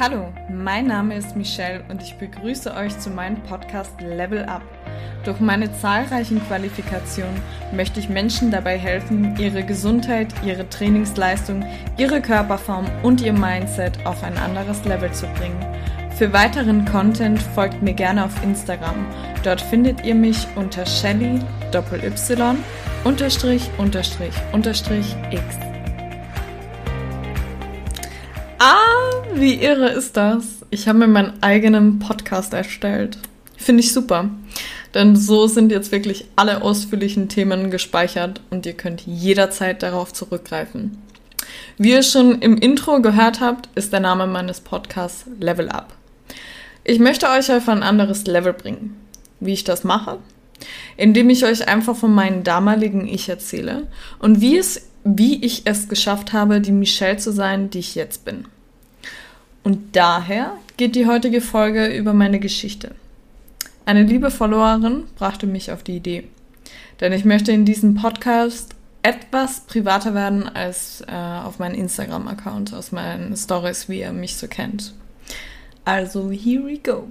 Hallo, mein Name ist Michelle und ich begrüße euch zu meinem Podcast Level Up. Durch meine zahlreichen Qualifikationen möchte ich Menschen dabei helfen, ihre Gesundheit, ihre Trainingsleistung, ihre Körperform und ihr Mindset auf ein anderes Level zu bringen. Für weiteren Content folgt mir gerne auf Instagram. Dort findet ihr mich unter Shelly Y unterstrich unterstrich unterstrich X. wie irre ist das? Ich habe mir meinen eigenen Podcast erstellt. Finde ich super. Denn so sind jetzt wirklich alle ausführlichen Themen gespeichert und ihr könnt jederzeit darauf zurückgreifen. Wie ihr schon im Intro gehört habt, ist der Name meines Podcasts Level Up. Ich möchte euch auf ein anderes Level bringen. Wie ich das mache? Indem ich euch einfach von meinem damaligen Ich erzähle und wie es wie ich es geschafft habe, die Michelle zu sein, die ich jetzt bin. Und daher geht die heutige Folge über meine Geschichte. Eine liebe Followerin brachte mich auf die Idee. Denn ich möchte in diesem Podcast etwas privater werden als äh, auf meinem Instagram-Account, aus meinen Stories, wie ihr mich so kennt. Also, here we go.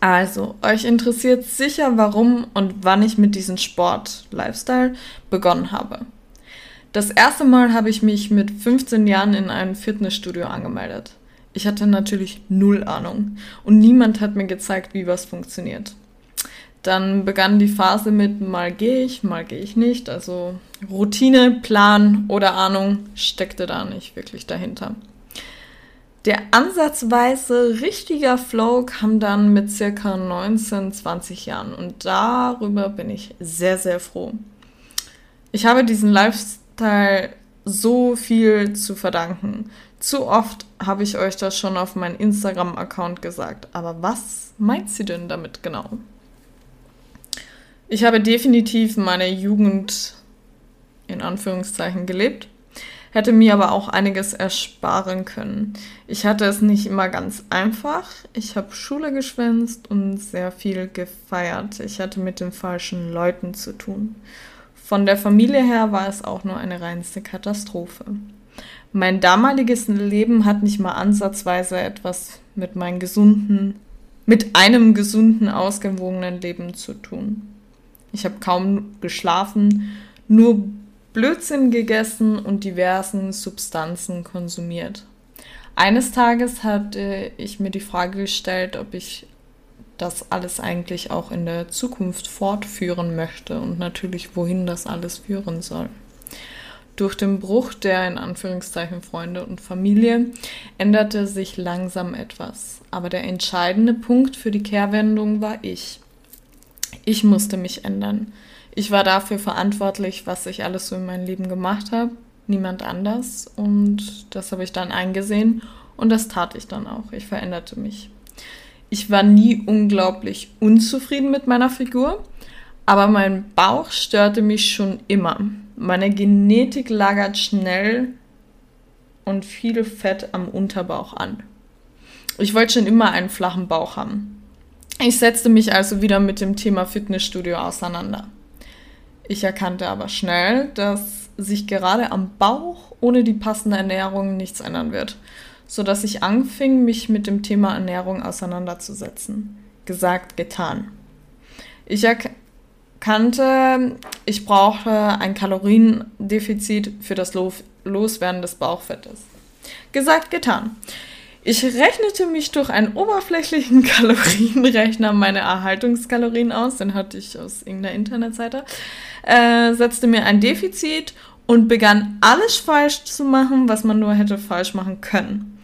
Also, euch interessiert sicher, warum und wann ich mit diesem Sport-Lifestyle begonnen habe. Das erste Mal habe ich mich mit 15 Jahren in ein Fitnessstudio angemeldet. Ich hatte natürlich null Ahnung und niemand hat mir gezeigt, wie was funktioniert. Dann begann die Phase mit mal gehe ich, mal gehe ich nicht. Also Routine, Plan oder Ahnung steckte da nicht wirklich dahinter. Der ansatzweise richtiger Flow kam dann mit circa 19, 20 Jahren und darüber bin ich sehr, sehr froh. Ich habe diesen Lifestyle Teil so viel zu verdanken. Zu oft habe ich euch das schon auf meinem Instagram-Account gesagt. Aber was meint sie denn damit genau? Ich habe definitiv meine Jugend in Anführungszeichen gelebt, hätte mir aber auch einiges ersparen können. Ich hatte es nicht immer ganz einfach. Ich habe Schule geschwänzt und sehr viel gefeiert. Ich hatte mit den falschen Leuten zu tun. Von der Familie her war es auch nur eine reinste Katastrophe. Mein damaliges Leben hat nicht mal ansatzweise etwas mit meinem gesunden, mit einem gesunden, ausgewogenen Leben zu tun. Ich habe kaum geschlafen, nur Blödsinn gegessen und diversen Substanzen konsumiert. Eines Tages hatte ich mir die Frage gestellt, ob ich das alles eigentlich auch in der Zukunft fortführen möchte und natürlich wohin das alles führen soll. Durch den Bruch der in Anführungszeichen Freunde und Familie änderte sich langsam etwas. Aber der entscheidende Punkt für die Kehrwendung war ich. Ich musste mich ändern. Ich war dafür verantwortlich, was ich alles so in meinem Leben gemacht habe. Niemand anders. Und das habe ich dann eingesehen. Und das tat ich dann auch. Ich veränderte mich. Ich war nie unglaublich unzufrieden mit meiner Figur, aber mein Bauch störte mich schon immer. Meine Genetik lagert schnell und viel Fett am Unterbauch an. Ich wollte schon immer einen flachen Bauch haben. Ich setzte mich also wieder mit dem Thema Fitnessstudio auseinander. Ich erkannte aber schnell, dass sich gerade am Bauch ohne die passende Ernährung nichts ändern wird sodass ich anfing, mich mit dem Thema Ernährung auseinanderzusetzen. Gesagt, getan. Ich erkannte, ich brauche ein Kaloriendefizit für das Loswerden des Bauchfettes. Gesagt, getan. Ich rechnete mich durch einen oberflächlichen Kalorienrechner meine Erhaltungskalorien aus, den hatte ich aus irgendeiner Internetseite, äh, setzte mir ein Defizit und begann alles falsch zu machen, was man nur hätte falsch machen können.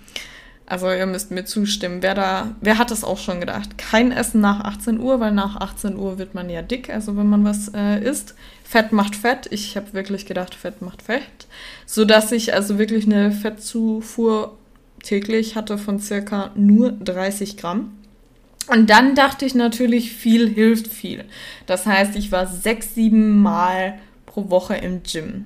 Also ihr müsst mir zustimmen. Wer da, wer hat das auch schon gedacht? Kein Essen nach 18 Uhr, weil nach 18 Uhr wird man ja dick. Also wenn man was äh, isst, Fett macht Fett. Ich habe wirklich gedacht, Fett macht Fett, so dass ich also wirklich eine Fettzufuhr täglich hatte von circa nur 30 Gramm. Und dann dachte ich natürlich, viel hilft viel. Das heißt, ich war sechs, sieben Mal pro Woche im Gym.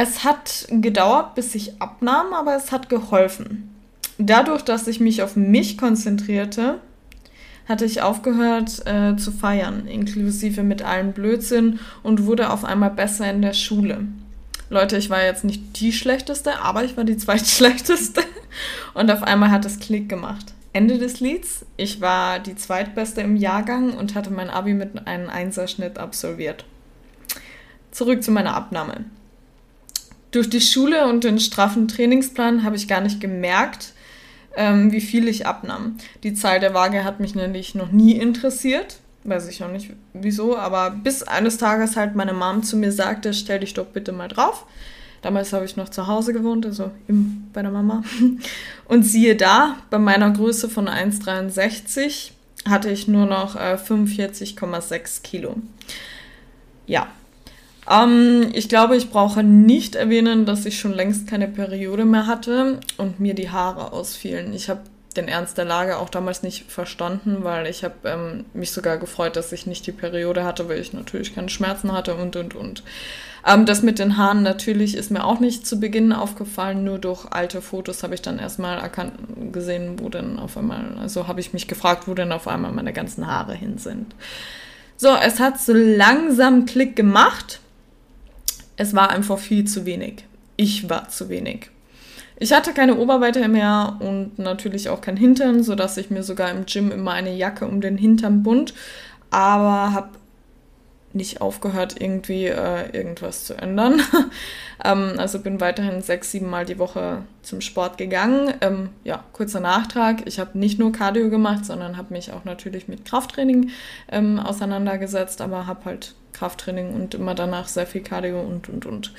Es hat gedauert, bis ich abnahm, aber es hat geholfen. Dadurch, dass ich mich auf mich konzentrierte, hatte ich aufgehört äh, zu feiern, inklusive mit allem Blödsinn und wurde auf einmal besser in der Schule. Leute, ich war jetzt nicht die schlechteste, aber ich war die zweitschlechteste. Und auf einmal hat es Klick gemacht. Ende des Lieds. Ich war die zweitbeste im Jahrgang und hatte mein Abi mit einem Einserschnitt absolviert. Zurück zu meiner Abnahme. Durch die Schule und den straffen Trainingsplan habe ich gar nicht gemerkt, ähm, wie viel ich abnahm. Die Zahl der Waage hat mich nämlich noch nie interessiert. Weiß ich auch nicht wieso, aber bis eines Tages halt meine Mom zu mir sagte, stell dich doch bitte mal drauf. Damals habe ich noch zu Hause gewohnt, also im, bei der Mama. Und siehe da, bei meiner Größe von 1,63 hatte ich nur noch äh, 45,6 Kilo. Ja. Ähm, ich glaube, ich brauche nicht erwähnen, dass ich schon längst keine Periode mehr hatte und mir die Haare ausfielen. Ich habe den Ernst der Lage auch damals nicht verstanden, weil ich habe ähm, mich sogar gefreut, dass ich nicht die Periode hatte, weil ich natürlich keine Schmerzen hatte und und und. Ähm, das mit den Haaren natürlich ist mir auch nicht zu Beginn aufgefallen, nur durch alte Fotos habe ich dann erstmal erkannt, gesehen, wo denn auf einmal, also habe ich mich gefragt, wo denn auf einmal meine ganzen Haare hin sind. So, es hat so langsam Klick gemacht. Es war einfach viel zu wenig. Ich war zu wenig. Ich hatte keine Oberweite mehr und natürlich auch kein Hintern, sodass ich mir sogar im Gym immer eine Jacke um den Hintern bund, aber habe nicht aufgehört, irgendwie äh, irgendwas zu ändern. ähm, also bin weiterhin sechs, sieben Mal die Woche zum Sport gegangen. Ähm, ja, kurzer Nachtrag. Ich habe nicht nur Cardio gemacht, sondern habe mich auch natürlich mit Krafttraining ähm, auseinandergesetzt, aber habe halt Krafttraining und immer danach sehr viel Cardio und, und, und.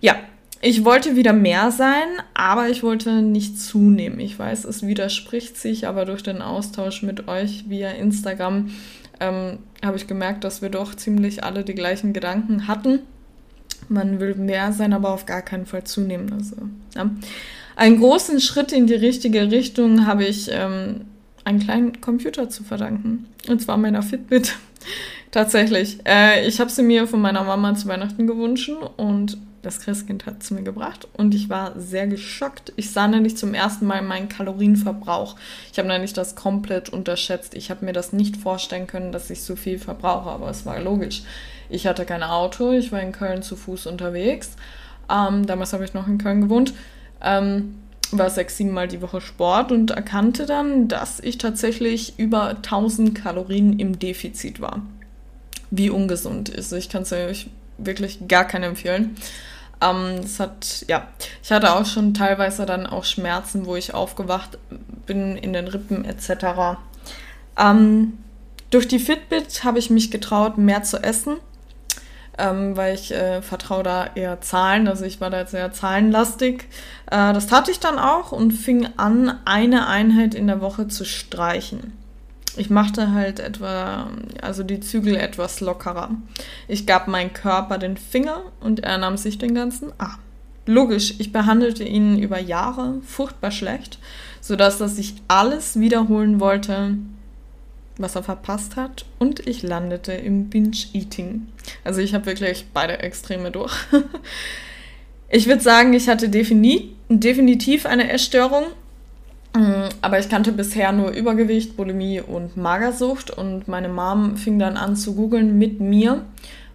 Ja, ich wollte wieder mehr sein, aber ich wollte nicht zunehmen. Ich weiß, es widerspricht sich, aber durch den Austausch mit euch via Instagram ähm, habe ich gemerkt, dass wir doch ziemlich alle die gleichen Gedanken hatten. Man will mehr sein, aber auf gar keinen Fall zunehmen. Also, ja. Einen großen Schritt in die richtige Richtung habe ich ähm, einen kleinen Computer zu verdanken. Und zwar meiner Fitbit. Tatsächlich. Äh, ich habe sie mir von meiner Mama zu Weihnachten gewünscht und das Christkind hat es mir gebracht und ich war sehr geschockt. Ich sah nämlich zum ersten Mal meinen Kalorienverbrauch. Ich habe nämlich das komplett unterschätzt. Ich habe mir das nicht vorstellen können, dass ich so viel verbrauche, aber es war logisch. Ich hatte kein Auto, ich war in Köln zu Fuß unterwegs. Ähm, damals habe ich noch in Köln gewohnt. Ähm, war sechs, sieben Mal die Woche Sport und erkannte dann, dass ich tatsächlich über 1000 Kalorien im Defizit war. Wie ungesund ist. Ich kann es euch wirklich gar keinen empfehlen. Ähm, das hat, ja, ich hatte auch schon teilweise dann auch Schmerzen, wo ich aufgewacht bin in den Rippen etc. Ähm, durch die Fitbit habe ich mich getraut, mehr zu essen, ähm, weil ich äh, vertraue da eher Zahlen, also ich war da jetzt sehr zahlenlastig. Äh, das tat ich dann auch und fing an, eine Einheit in der Woche zu streichen. Ich machte halt etwa, also die Zügel etwas lockerer. Ich gab meinem Körper den Finger und er nahm sich den ganzen Arm. Logisch, ich behandelte ihn über Jahre furchtbar schlecht, sodass er sich alles wiederholen wollte, was er verpasst hat. Und ich landete im Binge-Eating. Also ich habe wirklich beide Extreme durch. ich würde sagen, ich hatte definitiv eine Essstörung aber ich kannte bisher nur Übergewicht, Bulimie und Magersucht und meine Mom fing dann an zu googeln mit mir.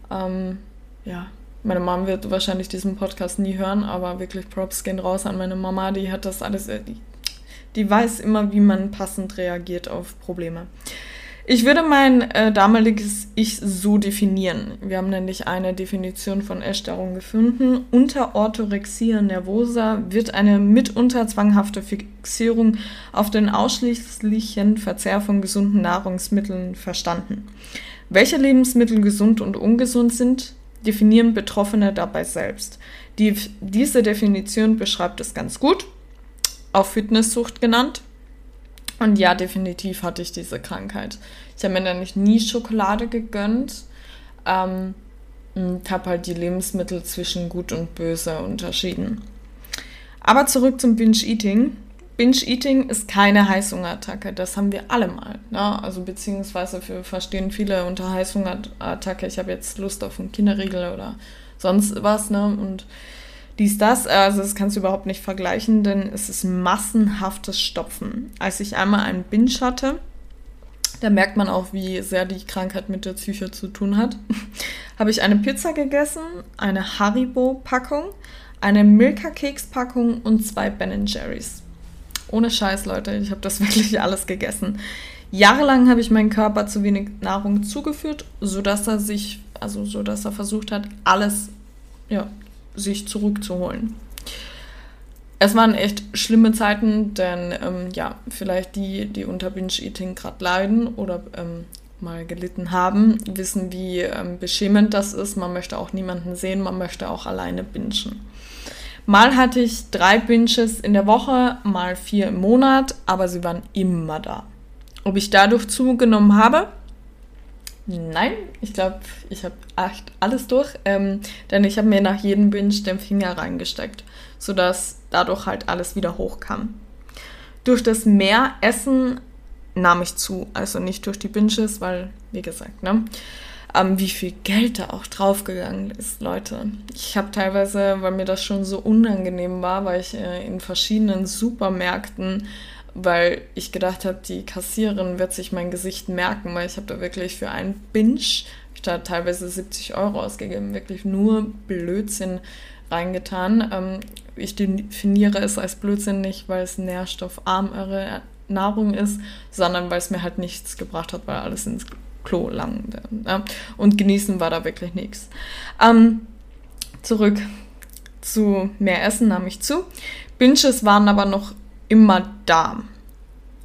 Ähm, ja, meine Mom wird wahrscheinlich diesen Podcast nie hören, aber wirklich Props gehen raus an meine Mama, die hat das alles, die, die weiß immer, wie man passend reagiert auf Probleme. Ich würde mein äh, damaliges Ich so definieren. Wir haben nämlich eine Definition von Essstörung gefunden. Unter Orthorexia nervosa wird eine mitunter zwanghafte Fixierung auf den ausschließlichen Verzehr von gesunden Nahrungsmitteln verstanden. Welche Lebensmittel gesund und ungesund sind, definieren Betroffene dabei selbst. Die, diese Definition beschreibt es ganz gut, auch Fitnesssucht genannt. Und ja, definitiv hatte ich diese Krankheit. Ich habe mir nämlich nie Schokolade gegönnt. Ähm, und habe halt die Lebensmittel zwischen gut und böse unterschieden. Aber zurück zum Binge-Eating. Binge-Eating ist keine Heißhungerattacke, das haben wir alle mal. Ne? Also beziehungsweise für, verstehen viele unter Heißhungerattacke, ich habe jetzt Lust auf einen Kinderriegel oder sonst was. Ne? Und dies, das. Also das kannst du überhaupt nicht vergleichen, denn es ist massenhaftes Stopfen. Als ich einmal einen Binge hatte, da merkt man auch, wie sehr die Krankheit mit der Psyche zu tun hat, habe ich eine Pizza gegessen, eine Haribo-Packung, eine Milka-Keks-Packung und zwei Ben Jerry's. Ohne Scheiß, Leute. Ich habe das wirklich alles gegessen. Jahrelang habe ich meinem Körper zu wenig Nahrung zugeführt, sodass er sich, also sodass er versucht hat, alles ja, sich zurückzuholen. Es waren echt schlimme Zeiten, denn ähm, ja, vielleicht die, die unter Binge-Eating gerade leiden oder ähm, mal gelitten haben, wissen, wie ähm, beschämend das ist. Man möchte auch niemanden sehen, man möchte auch alleine bingen. Mal hatte ich drei Binges in der Woche, mal vier im Monat, aber sie waren immer da. Ob ich dadurch zugenommen habe? Nein, ich glaube, ich habe alles durch, ähm, denn ich habe mir nach jedem Binge den Finger reingesteckt, sodass dadurch halt alles wieder hochkam. Durch das mehr Essen nahm ich zu. Also nicht durch die Binges, weil, wie gesagt, ne? Ähm, wie viel Geld da auch draufgegangen ist, Leute. Ich habe teilweise, weil mir das schon so unangenehm war, weil ich äh, in verschiedenen Supermärkten, weil ich gedacht habe, die Kassiererin wird sich mein Gesicht merken, weil ich habe da wirklich für einen Binge, da teilweise 70 Euro ausgegeben, wirklich nur Blödsinn reingetan. Ähm, ich definiere es als Blödsinn nicht, weil es nährstoffarmere Nahrung ist, sondern weil es mir halt nichts gebracht hat, weil alles ins Klo lang. Ja. Und genießen war da wirklich nichts. Ähm, zurück zu mehr Essen nahm ich zu. Binges waren aber noch immer da.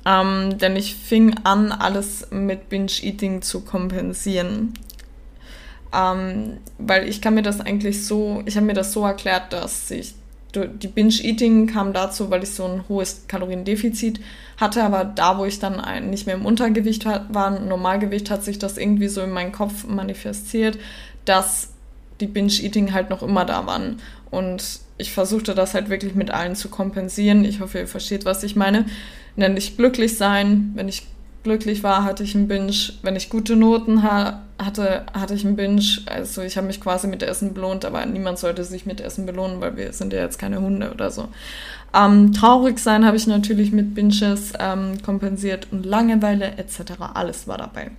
Ähm, denn ich fing an, alles mit Binge-Eating zu kompensieren. Ähm, weil ich kann mir das eigentlich so, ich habe mir das so erklärt, dass ich die Binge-Eating kam dazu, weil ich so ein hohes Kaloriendefizit hatte, aber da, wo ich dann ein, nicht mehr im Untergewicht war, Normalgewicht, hat sich das irgendwie so in meinen Kopf manifestiert, dass die Binge-Eating halt noch immer da waren. Und ich versuchte das halt wirklich mit allen zu kompensieren. Ich hoffe, ihr versteht, was ich meine. Nämlich glücklich sein, wenn ich glücklich war, hatte ich einen Binge. Wenn ich gute Noten ha hatte, hatte ich einen Binge. Also ich habe mich quasi mit Essen belohnt, aber niemand sollte sich mit Essen belohnen, weil wir sind ja jetzt keine Hunde oder so. Ähm, traurig sein habe ich natürlich mit Binges ähm, kompensiert und Langeweile etc. Alles war dabei.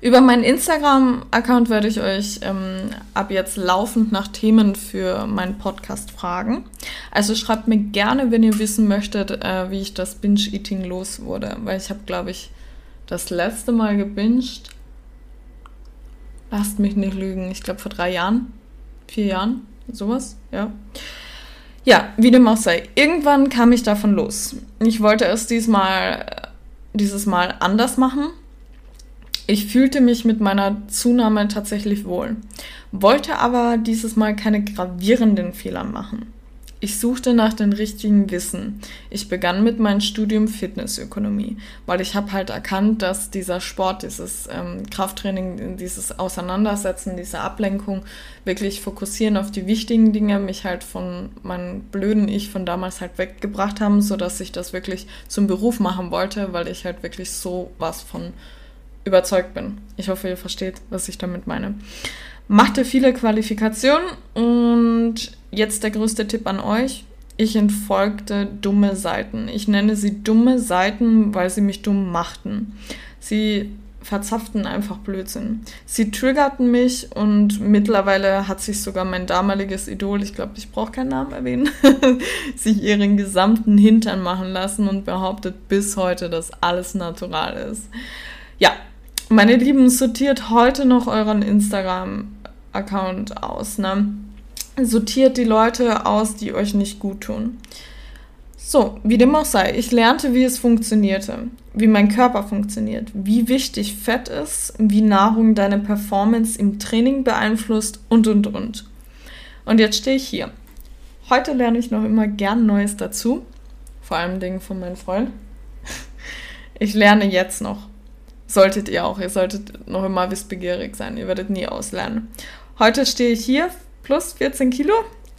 Über meinen Instagram-Account werde ich euch ähm, ab jetzt laufend nach Themen für meinen Podcast fragen. Also schreibt mir gerne, wenn ihr wissen möchtet, äh, wie ich das Binge-Eating los wurde. Weil ich habe, glaube ich, das letzte Mal gebinged. Lasst mich nicht lügen. Ich glaube vor drei Jahren. Vier Jahren. Sowas. Ja. Ja, wie dem auch sei. Irgendwann kam ich davon los. Ich wollte es diesmal, dieses Mal anders machen ich fühlte mich mit meiner Zunahme tatsächlich wohl, wollte aber dieses Mal keine gravierenden Fehler machen. Ich suchte nach dem richtigen Wissen. Ich begann mit meinem Studium Fitnessökonomie, weil ich habe halt erkannt, dass dieser Sport, dieses ähm, Krafttraining, dieses Auseinandersetzen, diese Ablenkung, wirklich fokussieren auf die wichtigen Dinge, mich halt von meinem blöden Ich von damals halt weggebracht haben, sodass ich das wirklich zum Beruf machen wollte, weil ich halt wirklich so was von überzeugt bin. Ich hoffe, ihr versteht, was ich damit meine. Machte viele Qualifikationen und jetzt der größte Tipp an euch. Ich entfolgte dumme Seiten. Ich nenne sie dumme Seiten, weil sie mich dumm machten. Sie verzapften einfach Blödsinn. Sie triggerten mich und mittlerweile hat sich sogar mein damaliges Idol, ich glaube, ich brauche keinen Namen erwähnen, sich ihren gesamten Hintern machen lassen und behauptet bis heute, dass alles natural ist. Ja, meine Lieben, sortiert heute noch euren Instagram-Account aus. Ne? Sortiert die Leute aus, die euch nicht gut tun. So, wie dem auch sei, ich lernte, wie es funktionierte, wie mein Körper funktioniert, wie wichtig Fett ist, wie Nahrung deine Performance im Training beeinflusst und und und. Und jetzt stehe ich hier. Heute lerne ich noch immer gern Neues dazu, vor allem Dingen von meinem Freund. Ich lerne jetzt noch. Solltet ihr auch. Ihr solltet noch immer wissbegierig sein. Ihr werdet nie auslernen. Heute stehe ich hier plus 14 Kilo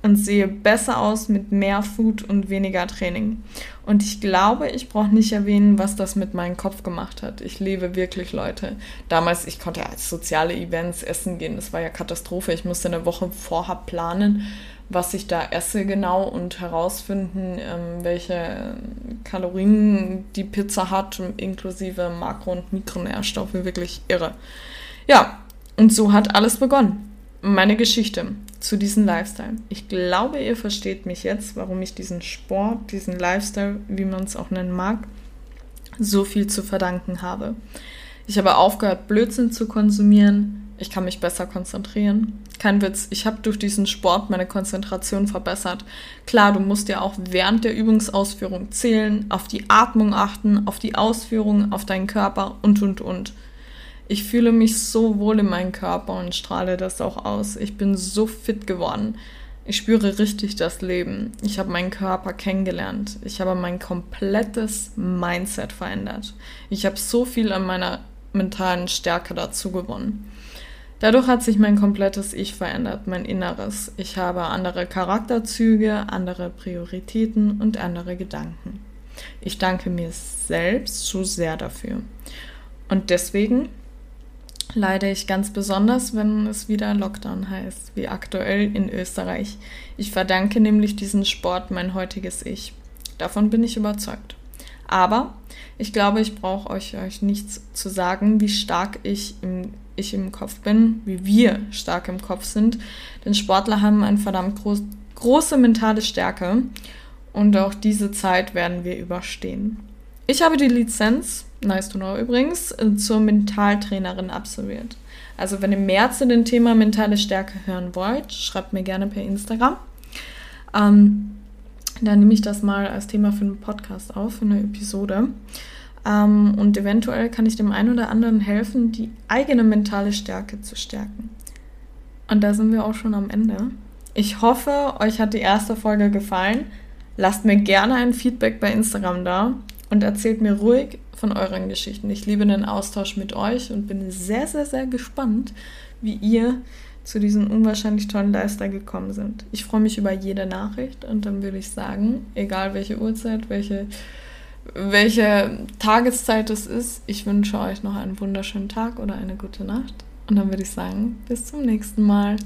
und sehe besser aus mit mehr Food und weniger Training. Und ich glaube, ich brauche nicht erwähnen, was das mit meinem Kopf gemacht hat. Ich lebe wirklich, Leute. Damals, ich konnte als soziale Events essen gehen. Das war ja Katastrophe. Ich musste eine Woche vorher planen, was ich da esse genau und herausfinden, ähm, welche Kalorien die Pizza hat, inklusive Makro- und Mikronährstoffe. Wirklich irre. Ja, und so hat alles begonnen. Meine Geschichte. zu diesem Lifestyle. Ich glaube, ihr versteht mich jetzt, warum ich diesen Sport, diesen Lifestyle, wie man es auch nennen mag, so viel zu verdanken habe. Ich habe aufgehört, Blödsinn zu konsumieren. Ich kann mich besser konzentrieren. Kein Witz, ich habe durch diesen Sport meine Konzentration verbessert. Klar, du musst ja auch während der Übungsausführung zählen, auf die Atmung achten, auf die Ausführung, auf deinen Körper und, und, und. Ich fühle mich so wohl in meinem Körper und strahle das auch aus. Ich bin so fit geworden. Ich spüre richtig das Leben. Ich habe meinen Körper kennengelernt. Ich habe mein komplettes Mindset verändert. Ich habe so viel an meiner mentalen Stärke dazu gewonnen. Dadurch hat sich mein komplettes Ich verändert, mein Inneres. Ich habe andere Charakterzüge, andere Prioritäten und andere Gedanken. Ich danke mir selbst so sehr dafür. Und deswegen leide ich ganz besonders, wenn es wieder Lockdown heißt, wie aktuell in Österreich. Ich verdanke nämlich diesen Sport mein heutiges Ich. Davon bin ich überzeugt. Aber ich glaube, ich brauche euch, euch nichts zu sagen, wie stark ich im, ich im Kopf bin, wie wir stark im Kopf sind. Denn Sportler haben eine verdammt groß, große mentale Stärke und auch diese Zeit werden wir überstehen. Ich habe die Lizenz nice to know übrigens, äh, zur Mentaltrainerin absolviert. Also wenn ihr mehr zu dem Thema mentale Stärke hören wollt, schreibt mir gerne per Instagram. Ähm, dann nehme ich das mal als Thema für einen Podcast auf, für eine Episode. Ähm, und eventuell kann ich dem einen oder anderen helfen, die eigene mentale Stärke zu stärken. Und da sind wir auch schon am Ende. Ich hoffe, euch hat die erste Folge gefallen. Lasst mir gerne ein Feedback bei Instagram da und erzählt mir ruhig von euren Geschichten. Ich liebe den Austausch mit euch und bin sehr, sehr, sehr gespannt, wie ihr zu diesem unwahrscheinlich tollen Lifestyle gekommen sind. Ich freue mich über jede Nachricht und dann würde ich sagen, egal welche Uhrzeit, welche, welche Tageszeit es ist, ich wünsche euch noch einen wunderschönen Tag oder eine gute Nacht. Und dann würde ich sagen, bis zum nächsten Mal.